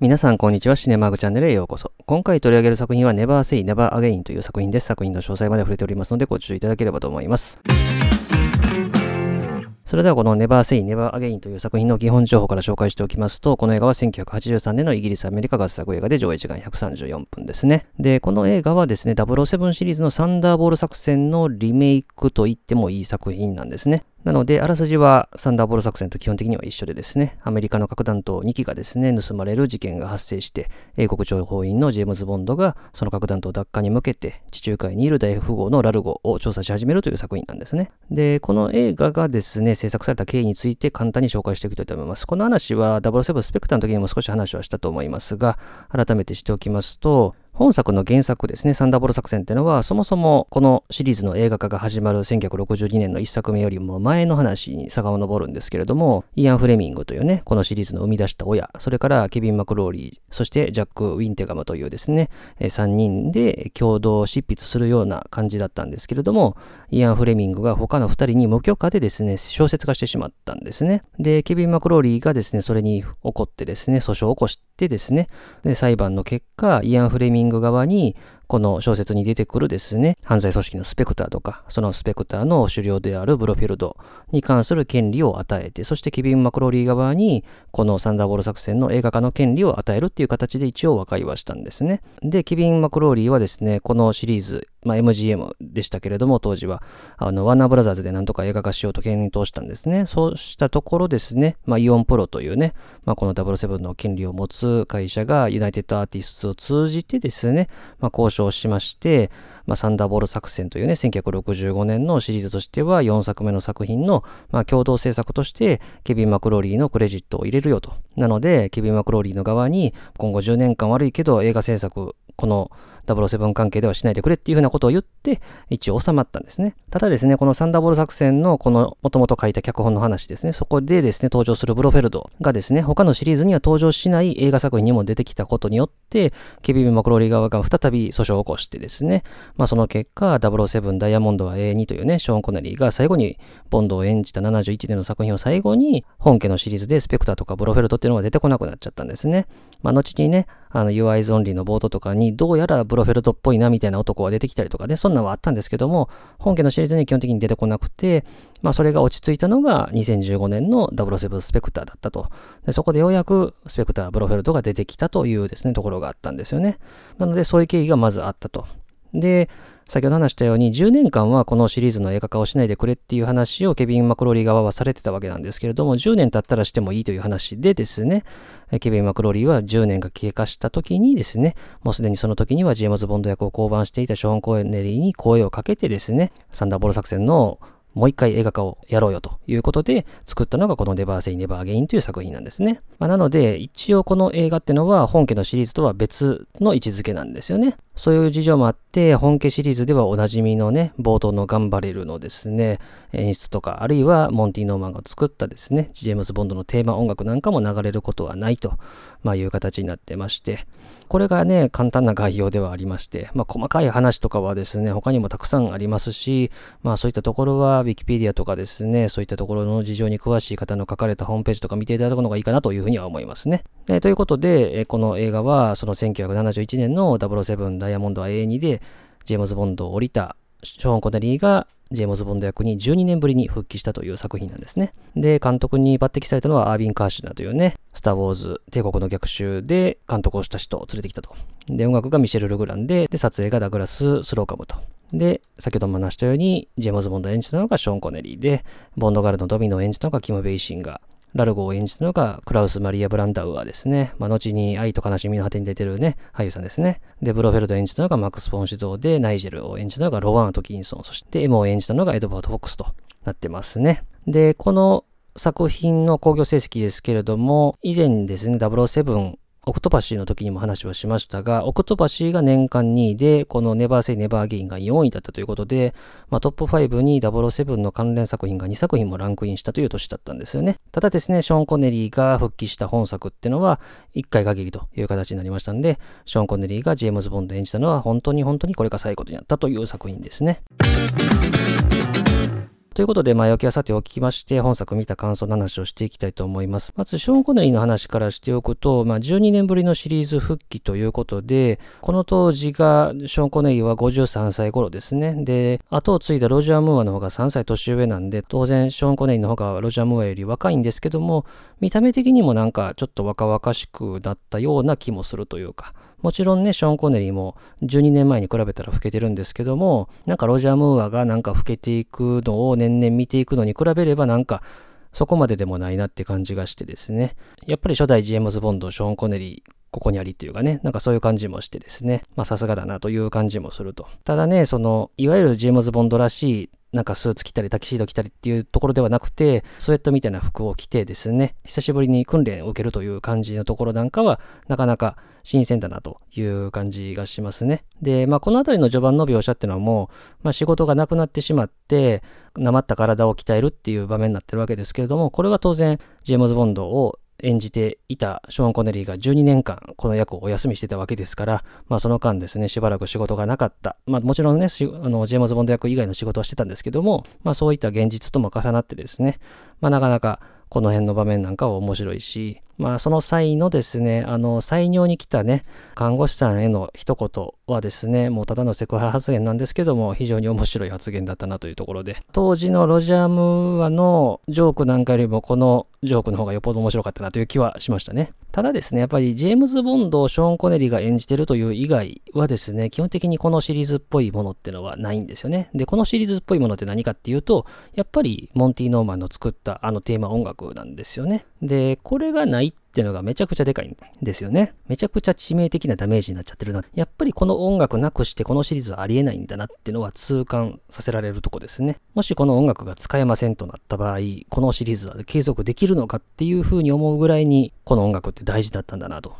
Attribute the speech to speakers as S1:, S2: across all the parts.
S1: 皆さん、こんにちは。シネマグチャンネルへようこそ。今回取り上げる作品は Never Say Never Again という作品です。作品の詳細まで触れておりますので、ご注意いただければと思います。それではこの Never Say Never Again という作品の基本情報から紹介しておきますと、この映画は1983年のイギリス・アメリカ合作映画で上映時間134分ですね。で、この映画はですね、007シリーズのサンダーボール作戦のリメイクと言ってもいい作品なんですね。なので、あらすじはサンダーボール作戦と基本的には一緒でですね、アメリカの核弾頭2機がですね、盗まれる事件が発生して、英国情報員のジェームズ・ボンドがその核弾頭奪還に向けて、地中海にいる大富豪のラルゴを調査し始めるという作品なんですね。で、この映画がですね、制作された経緯について簡単に紹介していきたいと思います。この話は007スペクターの時にも少し話はしたと思いますが、改めてしておきますと、本作の原作ですね、サンダーボル作戦っていうのは、そもそもこのシリーズの映画化が始まる1962年の1作目よりも前の話に遡るんですけれども、イアン・フレミングというね、このシリーズの生み出した親、それからケビン・マクローリー、そしてジャック・ウィンテガムというですね、3人で共同執筆するような感じだったんですけれども、イアン・フレミングが他の2人に無許可でですね、小説化してしまったんですね。で、ケビン・マクローリーがですね、それに怒ってですね、訴訟を起こしてですね、で裁判の結果、イアン・フレミンググ側にこの小説に出てくるですね、犯罪組織のスペクターとか、そのスペクターの狩猟であるブロフィルドに関する権利を与えて、そしてケビン・マクローリー側に、このサンダーボール作戦の映画化の権利を与えるっていう形で一応和解はしたんですね。で、ケビン・マクローリーはですね、このシリーズ、まあ、MGM でしたけれども、当時は、あの、ワーナーブラザーズでなんとか映画化しようと検討したんですね。そうしたところですね、まあ、イオンプロというね、まあ、この007の権利を持つ会社がユナイテッドアーティストを通じてですね、まあ、交渉しまして、まあ、サンダーボール作戦というね、1965年のシリーズとしては4作目の作品の、まあ、共同制作として、ケビン・マクローリーのクレジットを入れるよと。なので、ケビン・マクローリーの側に、今後10年間悪いけど映画制作、この007関係ではしないでくれっていうふうなことを言って、一応収まったんですね。ただですね、このサンダーボル作戦のこの元々書いた脚本の話ですね、そこでですね、登場するブロフェルドがですね、他のシリーズには登場しない映画作品にも出てきたことによって、ケビン・マクローリー側が再び訴訟を起こしてですね、まあその結果、007ダイヤモンドは A2 というね、ショーン・コネリーが最後にボンドを演じた71年の作品を最後に、本家のシリーズでスペクターとかブロフェルドっていうのが出てこなくなっちゃったんですね。まあ後にね、あの UI ゾンリーのボートとかにどうやらブロフェルトっぽいなみたいな男が出てきたりとかね、そんなのはあったんですけども、本家のシリーズに基本的に出てこなくて、まあそれが落ち着いたのが2015年の007スペクターだったと。でそこでようやくスペクター、ブロフェルトが出てきたというですね、ところがあったんですよね。なのでそういう経緯がまずあったと。で、先ほど話したように10年間はこのシリーズの映画化をしないでくれっていう話をケビン・マクローリー側はされてたわけなんですけれども、10年経ったらしてもいいという話でですね、ケビン・マクローリーは10年が経過した時にですね、もうすでにその時にはジェームズ・ボンド役を降板していたショーン・コーネリーに声をかけてですね、サンダーボール作戦のもう一回映画化をやろうよということで作ったのがこのネバーセイネバーゲインという作品なんですね。まあ、なので一応この映画ってのは本家のシリーズとは別の位置づけなんですよね。そういう事情もあって、本家シリーズではおなじみのね、冒頭のガンバレルのですね、演出とか、あるいはモンティ・ノーマンが作ったですね、ジェームズ・ボンドのテーマ音楽なんかも流れることはないと、まあ、いう形になってまして、これがね、簡単な概要ではありまして、まあ、細かい話とかはですね、他にもたくさんありますし、まあ、そういったところは、ウィキペディアとかですね、そういったところの事情に詳しい方の書かれたホームページとか見ていただくのがいいかなというふうには思いますね。えということで、えこの映画は、その1971年の007ダイヤモンドは A2 で、ジェームズ・ボンドを降りたショーン・コネリーがジェームズ・ボンド役に12年ぶりに復帰したという作品なんですね。で、監督に抜擢されたのはアービン・カーシュナーというね、スター・ウォーズ帝国の逆襲で監督をした人を連れてきたと。で、音楽がミシェル・ルグランで、で、撮影がダグラス・スローカムと。で、先ほども話したように、ジェームズ・ボンド演じたのがショーン・コネリーで、ボンドガールのドミノを演じたのがキム・ベイシンガー。ラルゴを演じたのがクラウス・マリア・ブランダウアですね。まあ、後に愛と悲しみの果てに出てるね、俳優さんですね。で、ブロフェルドを演じたのがマックス・フォン・シドーで、ナイジェルを演じたのがローワン・アトキンソン、そして M を演じたのがエドワード・フォックスとなってますね。で、この作品の興行成績ですけれども、以前ですね、007オクトパシーの時にも話はしましたが、オクトパシーが年間2位で、このネバーセイネバーアゲインが4位だったということで、まあ、トップ5に007の関連作品が2作品もランクインしたという年だったんですよね。ただですね、ショーン・コネリーが復帰した本作っていうのは1回限りという形になりましたんで、ショーン・コネリーがジェームズ・ボンド演じたのは本当に本当にこれが最後になったという作品ですね。ということで、前置きはさておきまして、本作見た感想の話をしていきたいと思います。まず、ショーン・コネリーの話からしておくと、まあ、12年ぶりのシリーズ復帰ということで、この当時が、ショーン・コネリーは53歳頃ですね。で、後を継いだロジャー・ムーアの方が3歳年上なんで、当然、ショーン・コネリーの方がロジャー・ムーアより若いんですけども、見た目的にもなんかちょっと若々しくなったような気もするというか、もちろんね、ショーン・コネリーも12年前に比べたら老けてるんですけども、なんかロジャー・ムーアがなんか老けていくのを年々見ていくのに比べればなんかそこまででもないなって感じがしてですね。やっぱり初代ジェームズ・ボンド、ショーン・コネリー、ここにありっていうかね、なんかそういう感じもしてですね、まあさすがだなという感じもすると。ただね、その、いわゆるジェームズ・ボンドらしいなんかスーツ着たりタキシード着たりっていうところではなくて、スウェットみたいな服を着てですね、久しぶりに訓練を受けるという感じのところなんかは、なかなか新鮮だなという感じがしますね。で、まあこの辺りの序盤の描写っていうのはもう、まあ仕事がなくなってしまって、なまった体を鍛えるっていう場面になってるわけですけれども、これは当然、ジェームズ・ボンドを演じていたショーン・コネリーが12年間この役をお休みしてたわけですから、まあその間ですね、しばらく仕事がなかった。まあもちろんね、あのジェームズ・ボンド役以外の仕事はしてたんですけども、まあそういった現実とも重なってですね、まあなかなかこの辺の場面なんかは面白いし、まあその際のですね、あの採尿に来たね、看護師さんへの一言はですね、もうただのセクハラ発言なんですけども、非常に面白い発言だったなというところで、当時のロジャー・ムーアのジョークなんかよりもこのジョークの方がよっぽど面白かったなという気はしましたね。ただですね、やっぱりジェームズ・ボンドをショーン・コネリが演じてるという以外はですね、基本的にこのシリーズっぽいものってのはないんですよね。で、このシリーズっぽいものって何かっていうと、やっぱりモンティ・ノーマンの作ったあのテーマ音楽なんですよね。で、これがないっていうのがめちゃくちゃでかいんですよね。めちゃくちゃ致命的なダメージになっちゃってるな。やっぱりこの音楽なくしてこのシリーズはありえないんだなっていうのは痛感させられるとこですね。もしこの音楽が使えませんとなった場合、このシリーズは継続できるのかっていうふうに思うぐらいに、この音楽って大事だったんだなと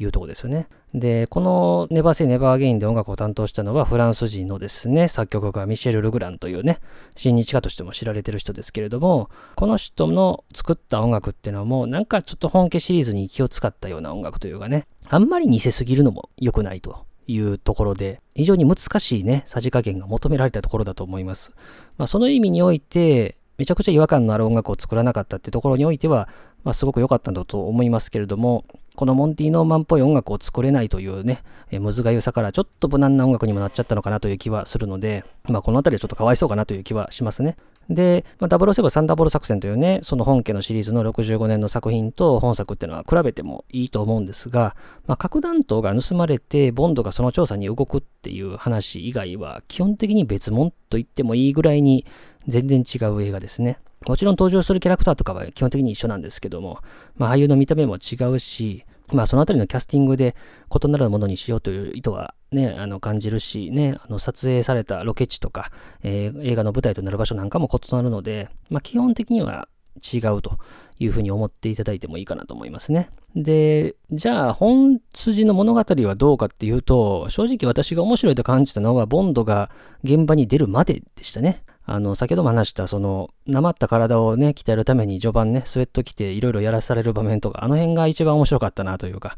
S1: いうとこですよね。で、このネバーセイネバーゲインで音楽を担当したのはフランス人のですね、作曲家ミシェル・ルグランというね、親日家としても知られてる人ですけれども、この人の作った音楽っていうのはもうなんかちょっと本家シリーズに気を使ったような音楽というかね、あんまり似せすぎるのも良くないというところで、非常に難しいね、さじ加減が求められたところだと思います。まあ、その意味において、めちゃくちゃ違和感のある音楽を作らなかったってところにおいては、まあ、すごく良かったんだと思いますけれども、このモンティ・ノーマンっぽい音楽を作れないというね、えむずがゆさからちょっと無難な音楽にもなっちゃったのかなという気はするので、まあ、この辺りはちょっとかわいそうかなという気はしますね。で、まあ、007サンダーボル作戦というね、その本家のシリーズの65年の作品と本作っていうのは比べてもいいと思うんですが、まあ、核弾頭が盗まれて、ボンドがその調査に動くっていう話以外は、基本的に別物と言ってもいいぐらいに全然違う映画ですね。もちろん登場するキャラクターとかは基本的に一緒なんですけども、まあ、俳優の見た目も違うし、まあ、そのあたりのキャスティングで異なるものにしようという意図はね、あの感じるし、ね、あの撮影されたロケ地とか、えー、映画の舞台となる場所なんかも異なるので、まあ、基本的には違うというふうに思っていただいてもいいかなと思いますね。で、じゃあ本筋の物語はどうかっていうと、正直私が面白いと感じたのは、ボンドが現場に出るまででしたね。あの、先ほども話した、その、なまった体をね、鍛えるために序盤ね、スウェット着ていろいろやらされる場面とか、あの辺が一番面白かったなというか、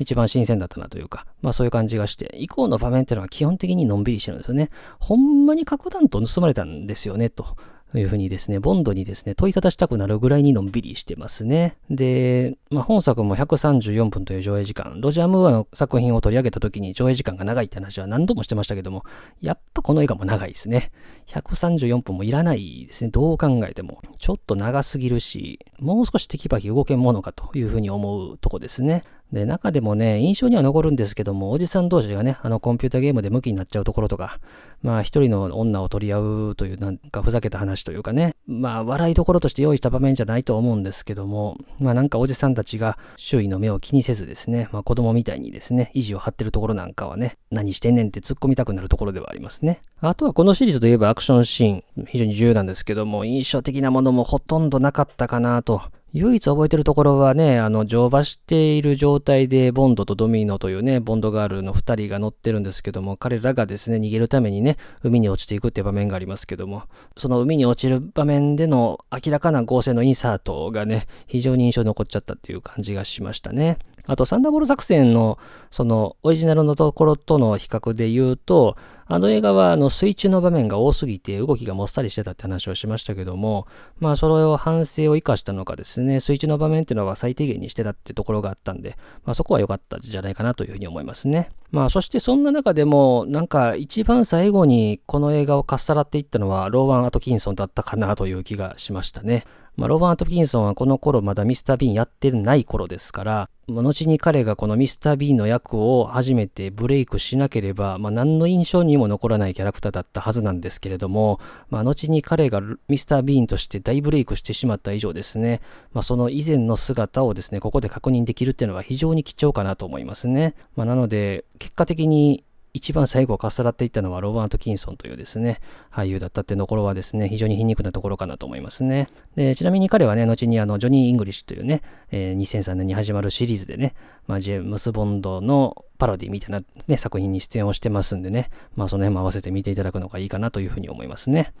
S1: 一番新鮮だったなというか、まあそういう感じがして、以降の場面っていうのは基本的にのんびりしてるんですよね。ほんまに核弾頭盗まれたんですよね、と。というふうにですね、ボンドにですね、問いただしたくなるぐらいにのんびりしてますね。で、まあ、本作も134分という上映時間、ロジャー・ムーアの作品を取り上げた時に上映時間が長いって話は何度もしてましたけども、やっぱこの映画も長いですね。134分もいらないですね。どう考えても。ちょっと長すぎるし、もう少しテキパキ動けんものかというふうに思うとこですね。で、中でもね、印象には残るんですけども、おじさん同士がね、あのコンピュータゲームで向きになっちゃうところとか、まあ一人の女を取り合うというなんかふざけた話というかね、まあ笑いどころとして用意した場面じゃないと思うんですけども、まあなんかおじさんたちが周囲の目を気にせずですね、まあ子供みたいにですね、意地を張ってるところなんかはね、何してんねんって突っ込みたくなるところではありますね。あとはこのシリーズといえばアクションシーン、非常に重要なんですけども、印象的なものもほとんどなかったかなと唯一覚えてるところはね、あの、乗馬している状態で、ボンドとドミノというね、ボンドガールの二人が乗ってるんですけども、彼らがですね、逃げるためにね、海に落ちていくっていう場面がありますけども、その海に落ちる場面での明らかな合成のインサートがね、非常に印象に残っちゃったっていう感じがしましたね。あと、サンダーボール作戦の、その、オリジナルのところとの比較で言うと、あの映画は、あの、水中の場面が多すぎて、動きがもっさりしてたって話をしましたけども、まあ、それを反省を生かしたのかですね、水中の場面っていうのは最低限にしてたってところがあったんで、まあ、そこは良かったんじゃないかなというふうに思いますね。まあ、そしてそんな中でも、なんか、一番最後にこの映画をかっさらっていったのは、ローワン・アトキンソンだったかなという気がしましたね。まあ、ロバート・ピキンソンはこの頃まだミスター・ビーンやってない頃ですから、後に彼がこのミスター・ビーンの役を初めてブレイクしなければ、まあ、何の印象にも残らないキャラクターだったはずなんですけれども、まあ、後に彼がミスター・ビーンとして大ブレイクしてしまった以上ですね、まあ、その以前の姿をですね、ここで確認できるっていうのは非常に貴重かなと思いますね。まあ、なので、結果的に一番最後をかっさらっていったのはロバート・キンソンというですね、俳優だったっていうところはですね、非常に皮肉なところかなと思いますね。で、ちなみに彼はね、後にあの、ジョニー・イングリッシュというね、えー、2003年に始まるシリーズでね、まあ、ジェームス・ボンドのパロディみたいなね、作品に出演をしてますんでね、まあ、その辺も合わせて見ていただくのがいいかなというふうに思いますね。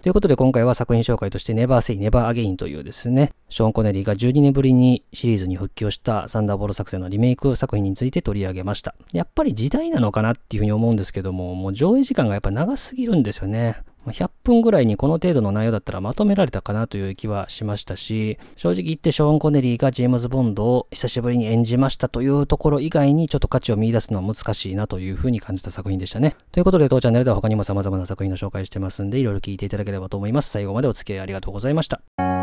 S1: ということで今回は作品紹介として Never Say Never Again というですね、ショーン・コネリーが12年ぶりにシリーズに復帰をしたサンダーボール作戦のリメイク作品について取り上げました。やっぱり時代なのかなっていうふうに思うんですけども、もう上映時間がやっぱ長すぎるんですよね。100分ぐらいにこの程度の内容だったらまとめられたかなという気はしましたし、正直言ってショーン・コネリーがジェームズ・ボンドを久しぶりに演じましたというところ以外にちょっと価値を見出すのは難しいなというふうに感じた作品でしたね。ということで当チャンネルでは他にも様々な作品の紹介してますんで、いろいろ聞いていただければと思います。最後までお付き合いありがとうございました。